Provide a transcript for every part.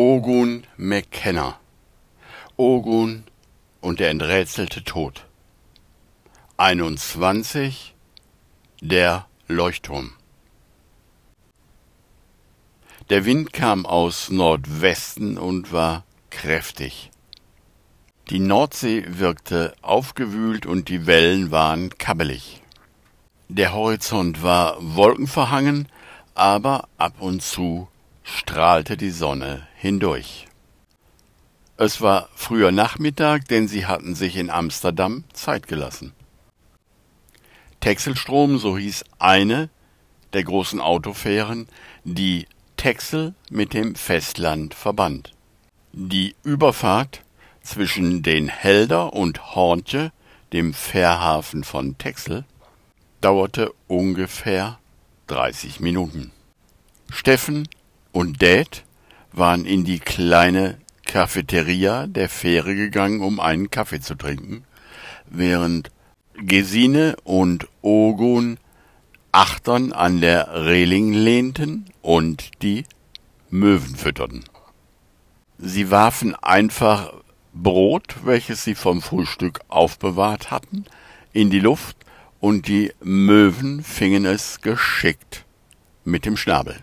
Ogun McKenna. Ogun und der enträtselte Tod. 21. Der Leuchtturm. Der Wind kam aus Nordwesten und war kräftig. Die Nordsee wirkte aufgewühlt und die Wellen waren kabbelig. Der Horizont war wolkenverhangen, aber ab und zu strahlte die Sonne hindurch. Es war früher Nachmittag, denn sie hatten sich in Amsterdam Zeit gelassen. Texelstrom, so hieß eine der großen Autofähren, die Texel mit dem Festland verband. Die Überfahrt zwischen den Helder und Horntje, dem Fährhafen von Texel, dauerte ungefähr 30 Minuten. Steffen und Dad waren in die kleine Cafeteria der Fähre gegangen, um einen Kaffee zu trinken, während Gesine und Ogun achtern an der Reling lehnten und die Möwen fütterten. Sie warfen einfach Brot, welches sie vom Frühstück aufbewahrt hatten, in die Luft, und die Möwen fingen es geschickt mit dem Schnabel.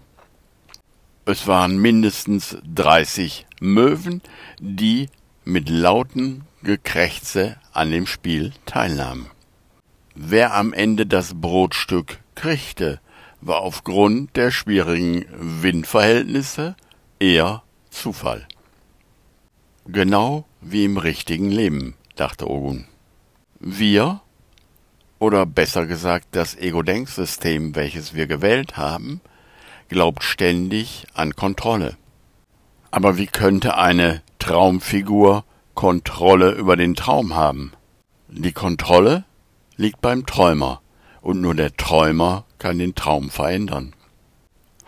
Es waren mindestens dreißig Möwen, die mit lauten Gekrächze an dem Spiel teilnahmen. Wer am Ende das Brotstück kriegte, war aufgrund der schwierigen Windverhältnisse eher Zufall. Genau wie im richtigen Leben, dachte Ogun. Wir, oder besser gesagt das Ego-Denksystem, welches wir gewählt haben, glaubt ständig an Kontrolle. Aber wie könnte eine Traumfigur Kontrolle über den Traum haben? Die Kontrolle liegt beim Träumer, und nur der Träumer kann den Traum verändern.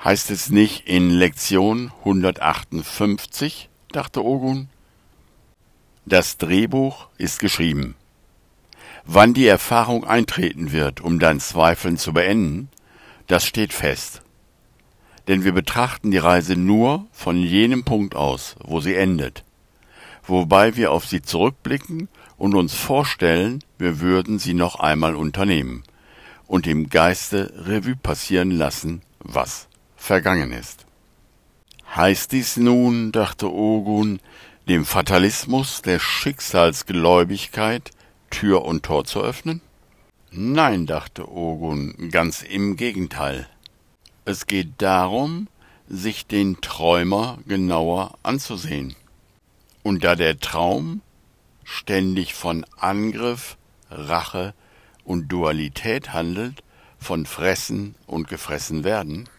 Heißt es nicht in Lektion 158, dachte Ogun? Das Drehbuch ist geschrieben. Wann die Erfahrung eintreten wird, um dein Zweifeln zu beenden, das steht fest denn wir betrachten die Reise nur von jenem Punkt aus, wo sie endet, wobei wir auf sie zurückblicken und uns vorstellen, wir würden sie noch einmal unternehmen und im Geiste Revue passieren lassen, was vergangen ist. Heißt dies nun, dachte Ogun, dem Fatalismus der Schicksalsgläubigkeit Tür und Tor zu öffnen? Nein, dachte Ogun, ganz im Gegenteil. Es geht darum, sich den Träumer genauer anzusehen. Und da der Traum ständig von Angriff, Rache und Dualität handelt, von Fressen und gefressen werden,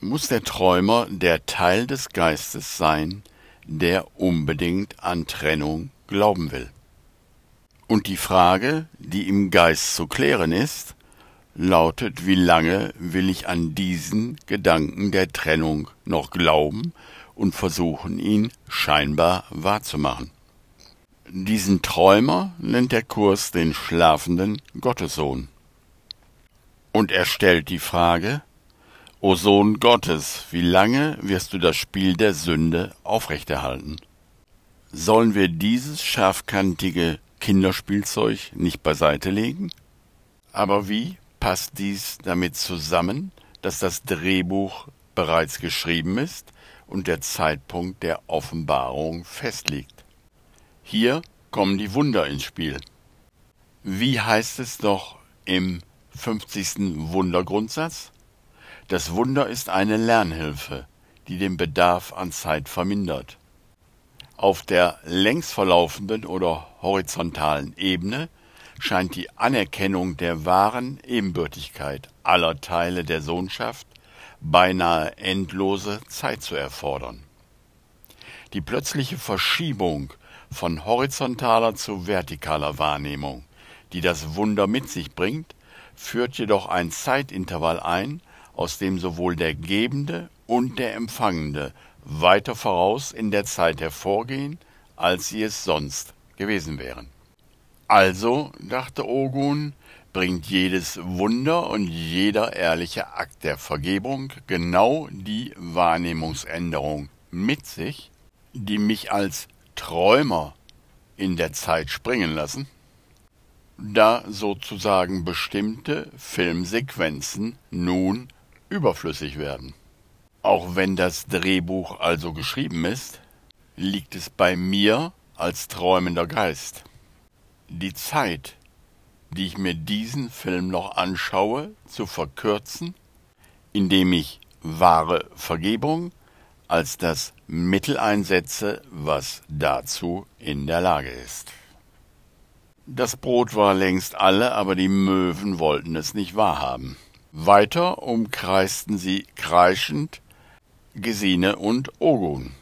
muss der Träumer der Teil des Geistes sein, der unbedingt an Trennung glauben will. Und die Frage, die im Geist zu klären ist, lautet, wie lange will ich an diesen Gedanken der Trennung noch glauben und versuchen, ihn scheinbar wahrzumachen. Diesen Träumer nennt der Kurs den schlafenden Gottessohn. Und er stellt die Frage, O Sohn Gottes, wie lange wirst du das Spiel der Sünde aufrechterhalten? Sollen wir dieses scharfkantige Kinderspielzeug nicht beiseite legen? Aber wie passt dies damit zusammen, dass das Drehbuch bereits geschrieben ist und der Zeitpunkt der Offenbarung festliegt. Hier kommen die Wunder ins Spiel. Wie heißt es doch im 50. Wundergrundsatz? Das Wunder ist eine Lernhilfe, die den Bedarf an Zeit vermindert. Auf der längs verlaufenden oder horizontalen Ebene scheint die Anerkennung der wahren Ebenbürtigkeit aller Teile der Sohnschaft beinahe endlose Zeit zu erfordern. Die plötzliche Verschiebung von horizontaler zu vertikaler Wahrnehmung, die das Wunder mit sich bringt, führt jedoch ein Zeitintervall ein, aus dem sowohl der Gebende und der Empfangende weiter voraus in der Zeit hervorgehen, als sie es sonst gewesen wären. Also, dachte Ogun, bringt jedes Wunder und jeder ehrliche Akt der Vergebung genau die Wahrnehmungsänderung mit sich, die mich als Träumer in der Zeit springen lassen, da sozusagen bestimmte Filmsequenzen nun überflüssig werden. Auch wenn das Drehbuch also geschrieben ist, liegt es bei mir als träumender Geist. Die Zeit, die ich mir diesen Film noch anschaue, zu verkürzen, indem ich wahre Vergebung als das Mittel einsetze, was dazu in der Lage ist. Das Brot war längst alle, aber die Möwen wollten es nicht wahrhaben. Weiter umkreisten sie kreischend Gesine und Ogun.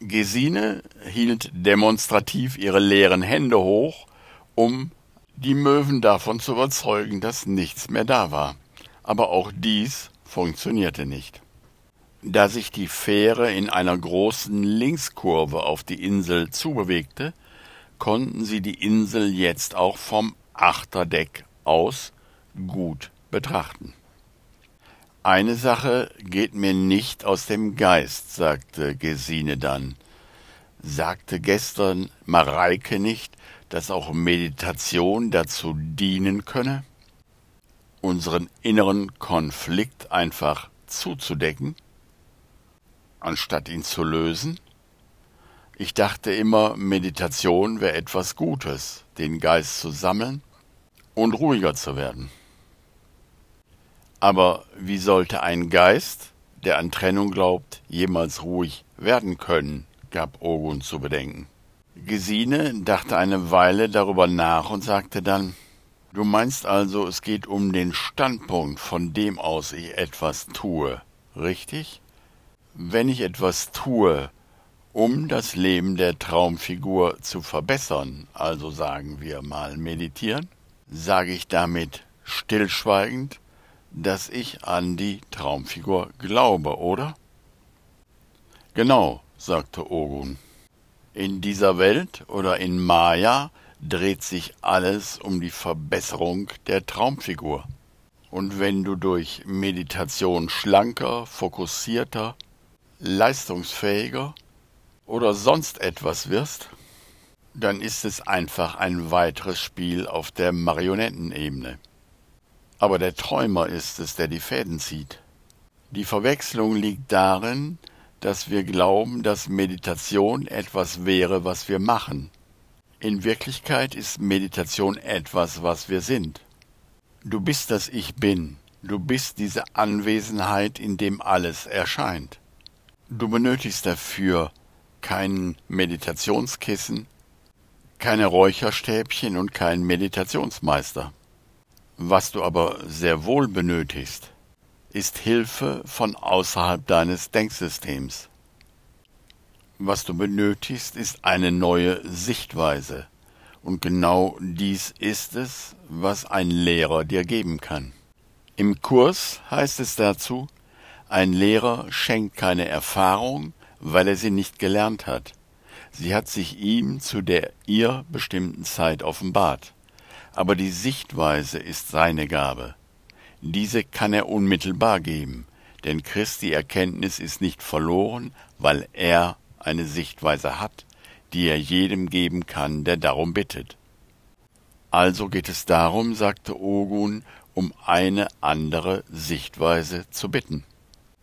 Gesine hielt demonstrativ ihre leeren Hände hoch, um die Möwen davon zu überzeugen, dass nichts mehr da war. Aber auch dies funktionierte nicht. Da sich die Fähre in einer großen Linkskurve auf die Insel zubewegte, konnten sie die Insel jetzt auch vom Achterdeck aus gut betrachten. Eine Sache geht mir nicht aus dem Geist, sagte Gesine dann. Sagte gestern Mareike nicht, dass auch Meditation dazu dienen könne, unseren inneren Konflikt einfach zuzudecken, anstatt ihn zu lösen? Ich dachte immer, Meditation wäre etwas Gutes, den Geist zu sammeln und ruhiger zu werden. Aber wie sollte ein Geist, der an Trennung glaubt, jemals ruhig werden können, gab Ogun zu bedenken. Gesine dachte eine Weile darüber nach und sagte dann Du meinst also, es geht um den Standpunkt, von dem aus ich etwas tue, richtig? Wenn ich etwas tue, um das Leben der Traumfigur zu verbessern, also sagen wir mal meditieren, sage ich damit stillschweigend, dass ich an die Traumfigur glaube, oder? Genau, sagte Ogun. In dieser Welt oder in Maya dreht sich alles um die Verbesserung der Traumfigur. Und wenn du durch Meditation schlanker, fokussierter, leistungsfähiger oder sonst etwas wirst, dann ist es einfach ein weiteres Spiel auf der Marionettenebene. Aber der Träumer ist es, der die Fäden zieht. Die Verwechslung liegt darin, dass wir glauben, dass Meditation etwas wäre, was wir machen. In Wirklichkeit ist Meditation etwas, was wir sind. Du bist das Ich bin, du bist diese Anwesenheit, in dem alles erscheint. Du benötigst dafür kein Meditationskissen, keine Räucherstäbchen und keinen Meditationsmeister. Was du aber sehr wohl benötigst, ist Hilfe von außerhalb deines Denksystems. Was du benötigst, ist eine neue Sichtweise, und genau dies ist es, was ein Lehrer dir geben kann. Im Kurs heißt es dazu, ein Lehrer schenkt keine Erfahrung, weil er sie nicht gelernt hat. Sie hat sich ihm zu der ihr bestimmten Zeit offenbart aber die Sichtweise ist seine Gabe. Diese kann er unmittelbar geben, denn Christi Erkenntnis ist nicht verloren, weil er eine Sichtweise hat, die er jedem geben kann, der darum bittet. Also geht es darum, sagte Ogun, um eine andere Sichtweise zu bitten.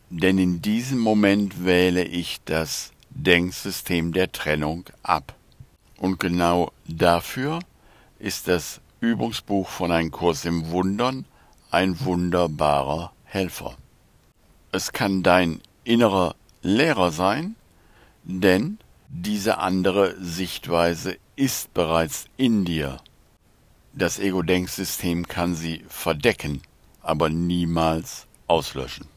Denn in diesem Moment wähle ich das Denksystem der Trennung ab. Und genau dafür ist das Übungsbuch von Ein Kurs im Wundern ein wunderbarer Helfer. Es kann dein innerer Lehrer sein, denn diese andere Sichtweise ist bereits in dir. Das Ego-Denksystem kann sie verdecken, aber niemals auslöschen.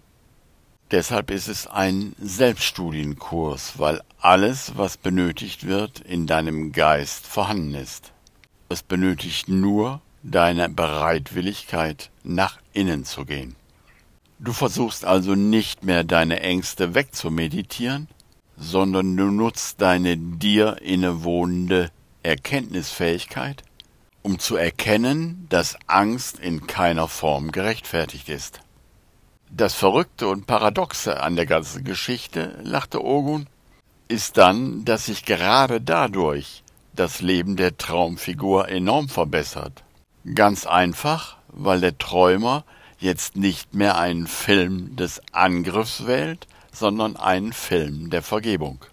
Deshalb ist es ein Selbststudienkurs, weil alles, was benötigt wird, in deinem Geist vorhanden ist. Es benötigt nur deine Bereitwilligkeit, nach innen zu gehen. Du versuchst also nicht mehr deine Ängste wegzumeditieren, sondern du nutzt deine dir innewohnende Erkenntnisfähigkeit, um zu erkennen, dass Angst in keiner Form gerechtfertigt ist. Das Verrückte und Paradoxe an der ganzen Geschichte, lachte Ogun, ist dann, dass sich gerade dadurch das Leben der Traumfigur enorm verbessert. Ganz einfach, weil der Träumer jetzt nicht mehr einen Film des Angriffs wählt, sondern einen Film der Vergebung.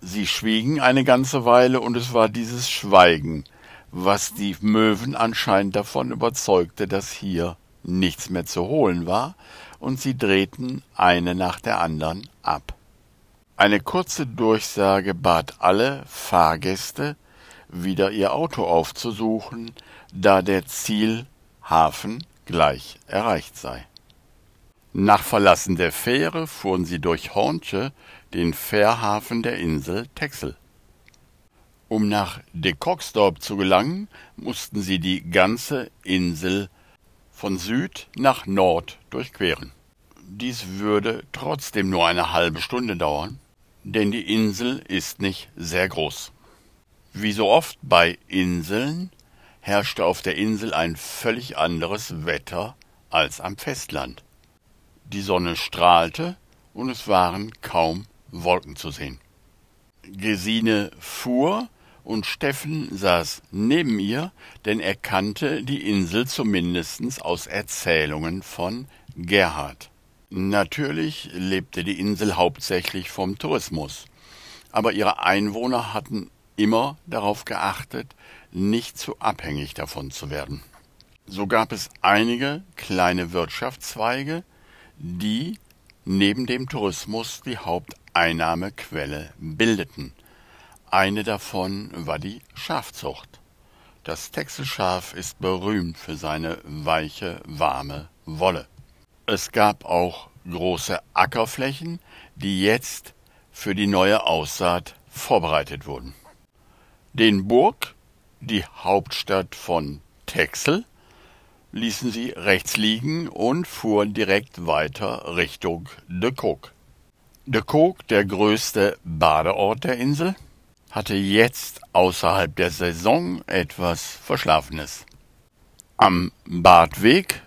Sie schwiegen eine ganze Weile, und es war dieses Schweigen, was die Möwen anscheinend davon überzeugte, dass hier nichts mehr zu holen war, und sie drehten eine nach der anderen ab. Eine kurze Durchsage bat alle Fahrgäste, wieder ihr Auto aufzusuchen, da der Zielhafen gleich erreicht sei. Nach Verlassen der Fähre fuhren sie durch Hornche, den Fährhafen der Insel Texel. Um nach De Koksdorp zu gelangen, mussten sie die ganze Insel von Süd nach Nord durchqueren. Dies würde trotzdem nur eine halbe Stunde dauern, denn die Insel ist nicht sehr groß. Wie so oft bei Inseln herrschte auf der Insel ein völlig anderes Wetter als am Festland. Die Sonne strahlte und es waren kaum Wolken zu sehen. Gesine fuhr und Steffen saß neben ihr, denn er kannte die Insel zumindest aus Erzählungen von Gerhard. Natürlich lebte die Insel hauptsächlich vom Tourismus, aber ihre Einwohner hatten immer darauf geachtet, nicht zu abhängig davon zu werden. So gab es einige kleine Wirtschaftszweige, die neben dem Tourismus die Haupteinnahmequelle bildeten. Eine davon war die Schafzucht. Das Texelschaf ist berühmt für seine weiche, warme Wolle. Es gab auch große Ackerflächen, die jetzt für die neue Aussaat vorbereitet wurden. Den Burg, die Hauptstadt von Texel, ließen sie rechts liegen und fuhren direkt weiter Richtung De Kook. De Kook, der größte Badeort der Insel, hatte jetzt außerhalb der Saison etwas Verschlafenes. Am Badweg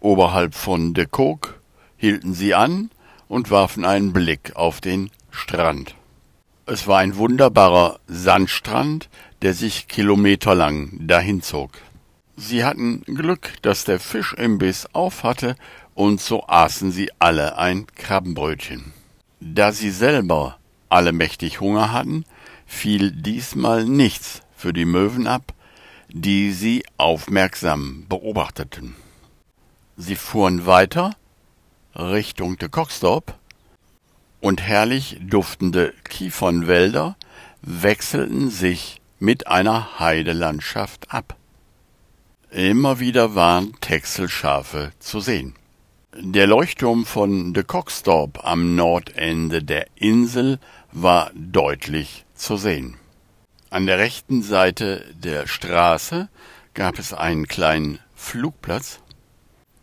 oberhalb von De Kook hielten sie an und warfen einen Blick auf den Strand. Es war ein wunderbarer Sandstrand, der sich kilometerlang dahin zog. Sie hatten Glück, dass der Fischimbiss auf hatte, und so aßen sie alle ein Krabbenbrötchen. Da sie selber alle mächtig Hunger hatten, fiel diesmal nichts für die Möwen ab, die sie aufmerksam beobachteten. Sie fuhren weiter Richtung de Coxdorp und herrlich duftende Kiefernwälder wechselten sich mit einer Heidelandschaft ab. Immer wieder waren Texelschafe zu sehen. Der Leuchtturm von de Coxdorp am Nordende der Insel war deutlich zu sehen. An der rechten Seite der Straße gab es einen kleinen Flugplatz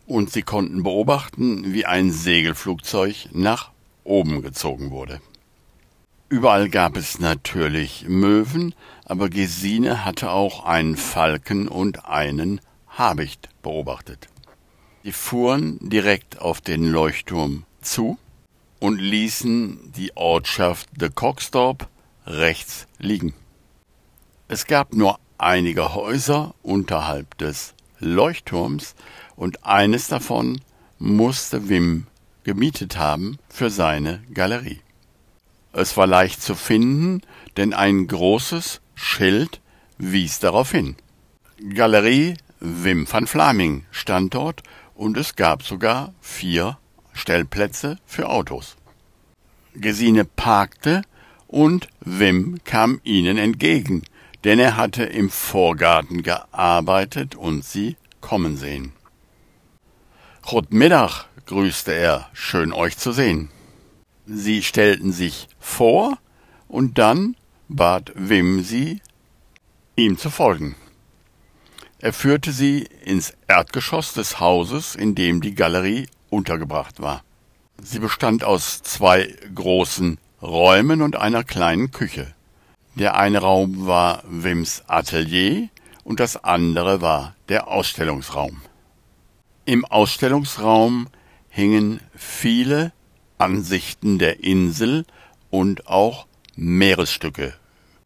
und sie konnten beobachten, wie ein Segelflugzeug nach oben gezogen wurde. Überall gab es natürlich Möwen, aber Gesine hatte auch einen Falken und einen Habicht beobachtet. Sie fuhren direkt auf den Leuchtturm zu und ließen die Ortschaft de Coxdorp rechts liegen. Es gab nur einige Häuser unterhalb des Leuchtturms und eines davon musste Wim gemietet haben für seine Galerie. Es war leicht zu finden, denn ein großes Schild wies darauf hin. Galerie Wim van Flaming stand dort und es gab sogar vier Stellplätze für Autos. Gesine parkte und Wim kam ihnen entgegen, denn er hatte im Vorgarten gearbeitet und sie kommen sehen. Guten Mittag, grüßte er, schön euch zu sehen. Sie stellten sich vor, und dann bat Wim sie, ihm zu folgen. Er führte sie ins Erdgeschoss des Hauses, in dem die Galerie untergebracht war. Sie bestand aus zwei großen Räumen und einer kleinen Küche. Der eine Raum war Wims Atelier und das andere war der Ausstellungsraum. Im Ausstellungsraum hingen viele Ansichten der Insel und auch Meeresstücke.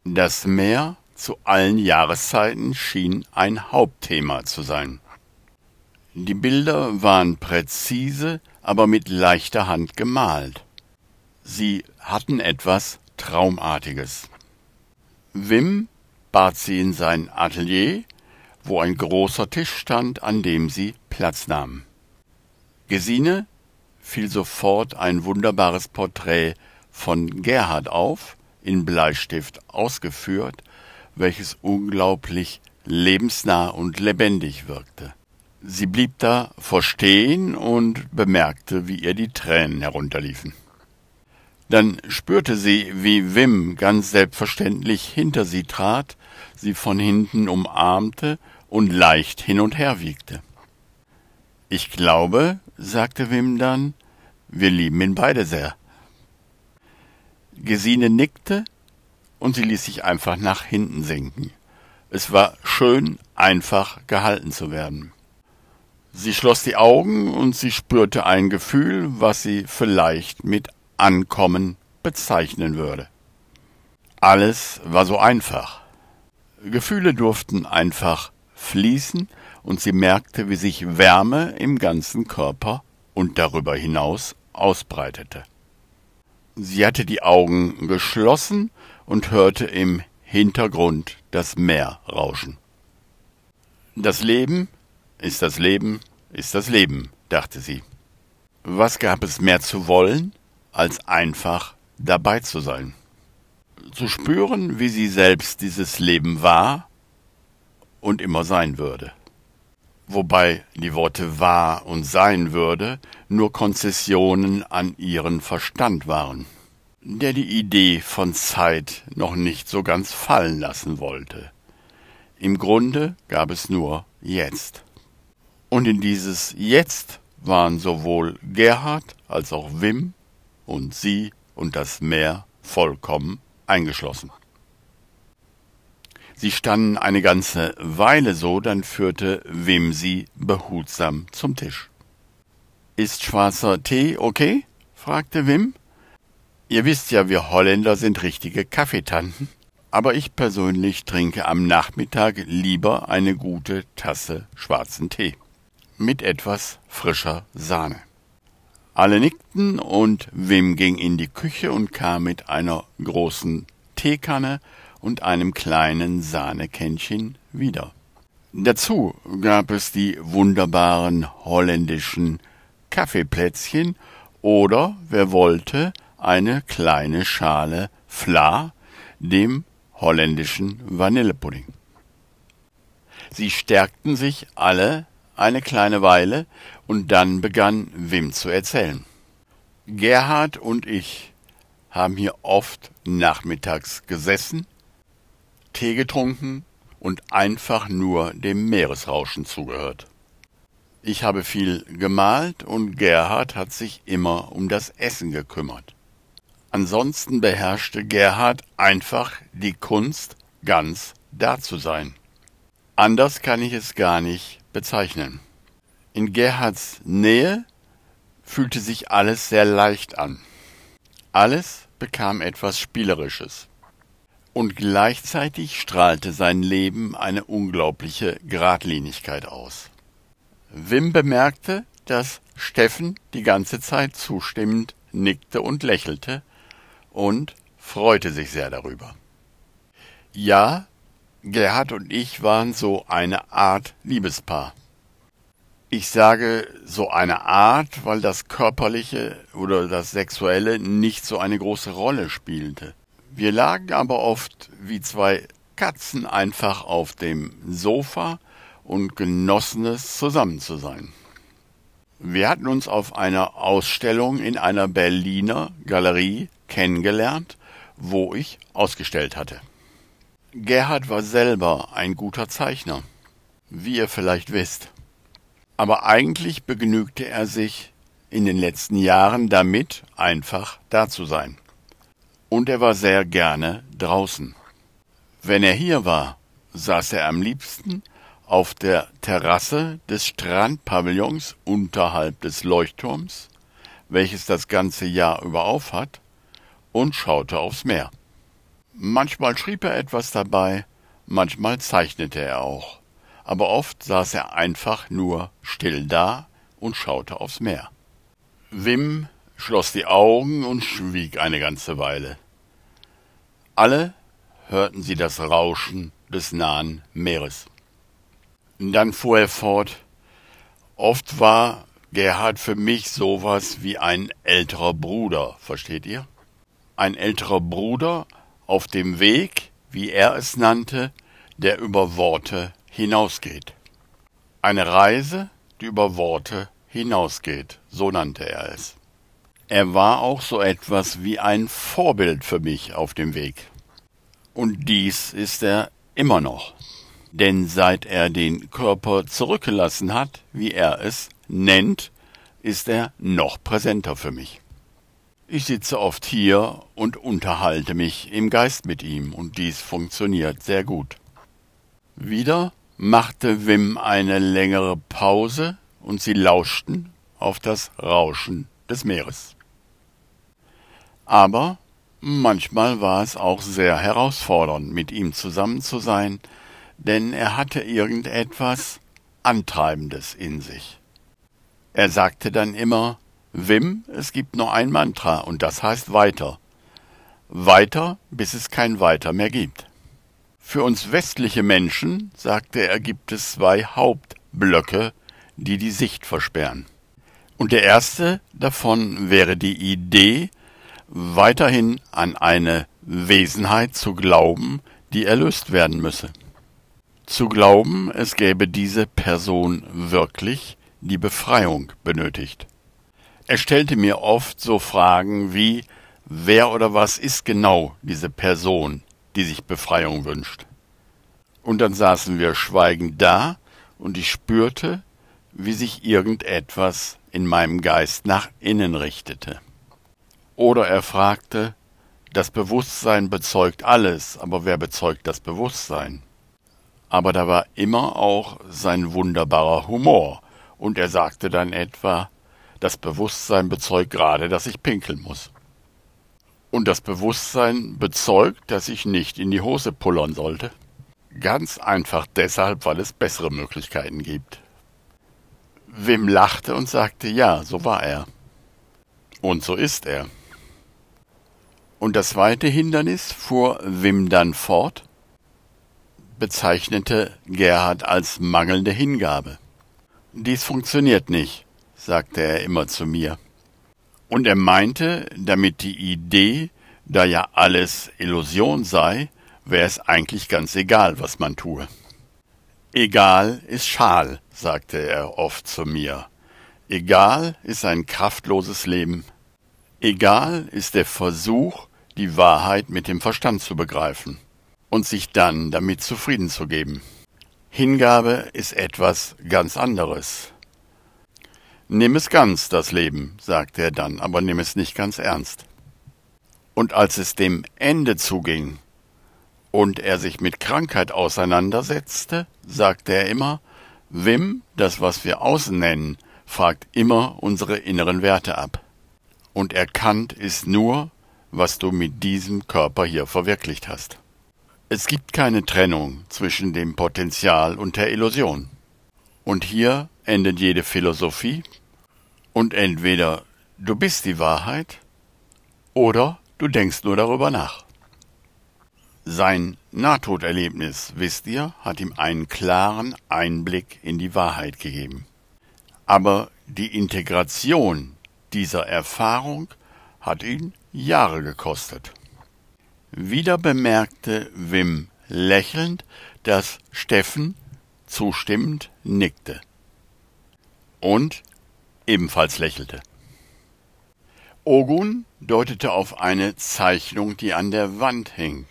Das Meer zu allen Jahreszeiten schien ein Hauptthema zu sein. Die Bilder waren präzise, aber mit leichter Hand gemalt. Sie hatten etwas Traumartiges. Wim bat sie in sein Atelier, wo ein großer Tisch stand, an dem sie Platz nahm. Gesine fiel sofort ein wunderbares Porträt von Gerhard auf, in Bleistift ausgeführt, welches unglaublich lebensnah und lebendig wirkte. Sie blieb da vorstehen und bemerkte, wie ihr die Tränen herunterliefen. Dann spürte sie, wie Wim ganz selbstverständlich hinter sie trat, sie von hinten umarmte und leicht hin und her wiegte. Ich glaube, sagte Wim dann, wir lieben ihn beide sehr. Gesine nickte und sie ließ sich einfach nach hinten sinken. Es war schön, einfach gehalten zu werden. Sie schloss die Augen und sie spürte ein Gefühl, was sie vielleicht mit Ankommen bezeichnen würde. Alles war so einfach. Gefühle durften einfach fließen und sie merkte, wie sich Wärme im ganzen Körper und darüber hinaus ausbreitete. Sie hatte die Augen geschlossen und hörte im Hintergrund das Meer rauschen. Das Leben ist das Leben, ist das Leben, dachte sie. Was gab es mehr zu wollen, als einfach dabei zu sein? Zu spüren, wie sie selbst dieses Leben war und immer sein würde. Wobei die Worte war und sein würde nur Konzessionen an ihren Verstand waren, der die Idee von Zeit noch nicht so ganz fallen lassen wollte. Im Grunde gab es nur jetzt. Und in dieses Jetzt waren sowohl Gerhard als auch Wim und sie und das Meer vollkommen eingeschlossen. Sie standen eine ganze Weile so, dann führte Wim sie behutsam zum Tisch. Ist schwarzer Tee okay? fragte Wim. Ihr wisst ja, wir Holländer sind richtige Kaffeetanten, aber ich persönlich trinke am Nachmittag lieber eine gute Tasse schwarzen Tee mit etwas frischer Sahne. Alle nickten und Wim ging in die Küche und kam mit einer großen Teekanne und einem kleinen Sahnekännchen wieder. Dazu gab es die wunderbaren holländischen Kaffeeplätzchen oder, wer wollte, eine kleine Schale Fla, dem holländischen Vanillepudding. Sie stärkten sich alle eine kleine Weile, und dann begann Wim zu erzählen. Gerhard und ich haben hier oft nachmittags gesessen, Tee getrunken und einfach nur dem Meeresrauschen zugehört. Ich habe viel gemalt und Gerhard hat sich immer um das Essen gekümmert. Ansonsten beherrschte Gerhard einfach die Kunst, ganz da zu sein. Anders kann ich es gar nicht bezeichnen. In Gerhards Nähe fühlte sich alles sehr leicht an. Alles bekam etwas Spielerisches. Und gleichzeitig strahlte sein Leben eine unglaubliche Gradlinigkeit aus. Wim bemerkte, dass Steffen die ganze Zeit zustimmend nickte und lächelte und freute sich sehr darüber. Ja, Gerhard und ich waren so eine Art Liebespaar. Ich sage so eine Art, weil das Körperliche oder das Sexuelle nicht so eine große Rolle spielte. Wir lagen aber oft wie zwei Katzen einfach auf dem Sofa und genossen es, zusammen zu sein. Wir hatten uns auf einer Ausstellung in einer Berliner Galerie kennengelernt, wo ich ausgestellt hatte. Gerhard war selber ein guter Zeichner, wie ihr vielleicht wisst. Aber eigentlich begnügte er sich in den letzten Jahren damit, einfach da zu sein. Und er war sehr gerne draußen. Wenn er hier war, saß er am liebsten auf der Terrasse des Strandpavillons unterhalb des Leuchtturms, welches das ganze Jahr über aufhat, und schaute aufs Meer. Manchmal schrieb er etwas dabei, manchmal zeichnete er auch, aber oft saß er einfach nur still da und schaute aufs Meer. Wim schloss die Augen und schwieg eine ganze Weile. Alle hörten sie das Rauschen des nahen Meeres. Dann fuhr er fort. Oft war Gerhard für mich sowas wie ein älterer Bruder, versteht ihr? Ein älterer Bruder auf dem Weg, wie er es nannte, der über Worte hinausgeht. Eine Reise, die über Worte hinausgeht, so nannte er es. Er war auch so etwas wie ein Vorbild für mich auf dem Weg. Und dies ist er immer noch. Denn seit er den Körper zurückgelassen hat, wie er es nennt, ist er noch präsenter für mich. Ich sitze oft hier und unterhalte mich im Geist mit ihm, und dies funktioniert sehr gut. Wieder machte Wim eine längere Pause, und sie lauschten auf das Rauschen des Meeres. Aber manchmal war es auch sehr herausfordernd, mit ihm zusammen zu sein, denn er hatte irgendetwas Antreibendes in sich. Er sagte dann immer, Wim, es gibt nur ein Mantra und das heißt weiter. Weiter, bis es kein Weiter mehr gibt. Für uns westliche Menschen, sagte er, gibt es zwei Hauptblöcke, die die Sicht versperren. Und der erste davon wäre die Idee, weiterhin an eine Wesenheit zu glauben, die erlöst werden müsse. Zu glauben, es gäbe diese Person wirklich, die Befreiung benötigt. Er stellte mir oft so Fragen wie Wer oder was ist genau diese Person, die sich Befreiung wünscht? Und dann saßen wir schweigend da, und ich spürte, wie sich irgendetwas in meinem Geist nach innen richtete. Oder er fragte, das Bewusstsein bezeugt alles, aber wer bezeugt das Bewusstsein? Aber da war immer auch sein wunderbarer Humor, und er sagte dann etwa, das Bewusstsein bezeugt gerade, dass ich pinkeln muss. Und das Bewusstsein bezeugt, dass ich nicht in die Hose pullern sollte. Ganz einfach deshalb, weil es bessere Möglichkeiten gibt. Wim lachte und sagte, ja, so war er. Und so ist er. Und das zweite Hindernis, fuhr Wim dann fort, bezeichnete Gerhard als mangelnde Hingabe. Dies funktioniert nicht, sagte er immer zu mir. Und er meinte, damit die Idee, da ja alles Illusion sei, wäre es eigentlich ganz egal, was man tue. Egal ist schal, sagte er oft zu mir. Egal ist ein kraftloses Leben. Egal ist der Versuch, die Wahrheit mit dem Verstand zu begreifen und sich dann damit zufrieden zu geben. Hingabe ist etwas ganz anderes. Nimm es ganz, das Leben, sagte er dann, aber nimm es nicht ganz ernst. Und als es dem Ende zuging und er sich mit Krankheit auseinandersetzte, sagte er immer, Wim, das was wir außen nennen, fragt immer unsere inneren Werte ab. Und erkannt ist nur, was du mit diesem Körper hier verwirklicht hast. Es gibt keine Trennung zwischen dem Potenzial und der Illusion. Und hier endet jede Philosophie und entweder du bist die Wahrheit oder du denkst nur darüber nach. Sein Nahtoderlebnis, wisst ihr, hat ihm einen klaren Einblick in die Wahrheit gegeben. Aber die Integration dieser Erfahrung hat ihn Jahre gekostet. Wieder bemerkte Wim lächelnd, dass Steffen zustimmend nickte und ebenfalls lächelte. Ogun deutete auf eine Zeichnung, die an der Wand hing.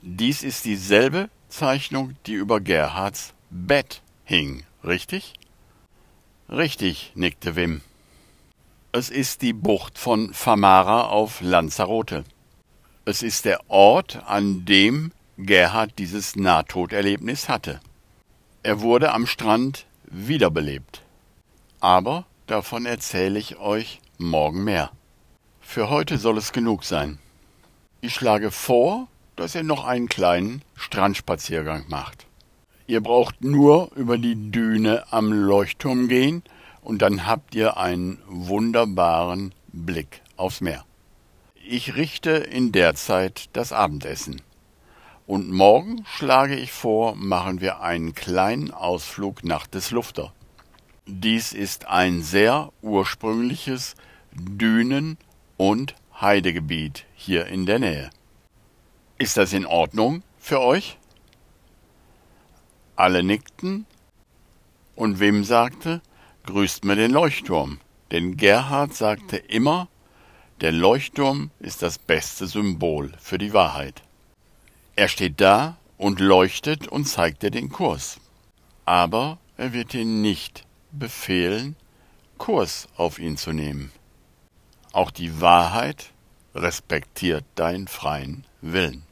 Dies ist dieselbe Zeichnung, die über Gerhards Bett hing, richtig? Richtig, nickte Wim. Es ist die Bucht von Famara auf Lanzarote. Es ist der Ort, an dem Gerhard dieses Nahtoderlebnis hatte. Er wurde am Strand wiederbelebt. Aber davon erzähle ich euch morgen mehr. für heute soll es genug sein. Ich schlage vor, dass ihr noch einen kleinen Strandspaziergang macht. Ihr braucht nur über die Düne am Leuchtturm gehen und dann habt ihr einen wunderbaren Blick aufs Meer. Ich richte in der Zeit das Abendessen. Und morgen schlage ich vor, machen wir einen kleinen Ausflug nach des Lufter. Dies ist ein sehr ursprüngliches Dünen- und Heidegebiet hier in der Nähe. Ist das in Ordnung für euch? Alle nickten, und Wim sagte, grüßt mir den Leuchtturm, denn Gerhard sagte immer, der Leuchtturm ist das beste Symbol für die Wahrheit. Er steht da und leuchtet und zeigt dir den Kurs. Aber er wird dir nicht befehlen, Kurs auf ihn zu nehmen. Auch die Wahrheit respektiert deinen freien Willen.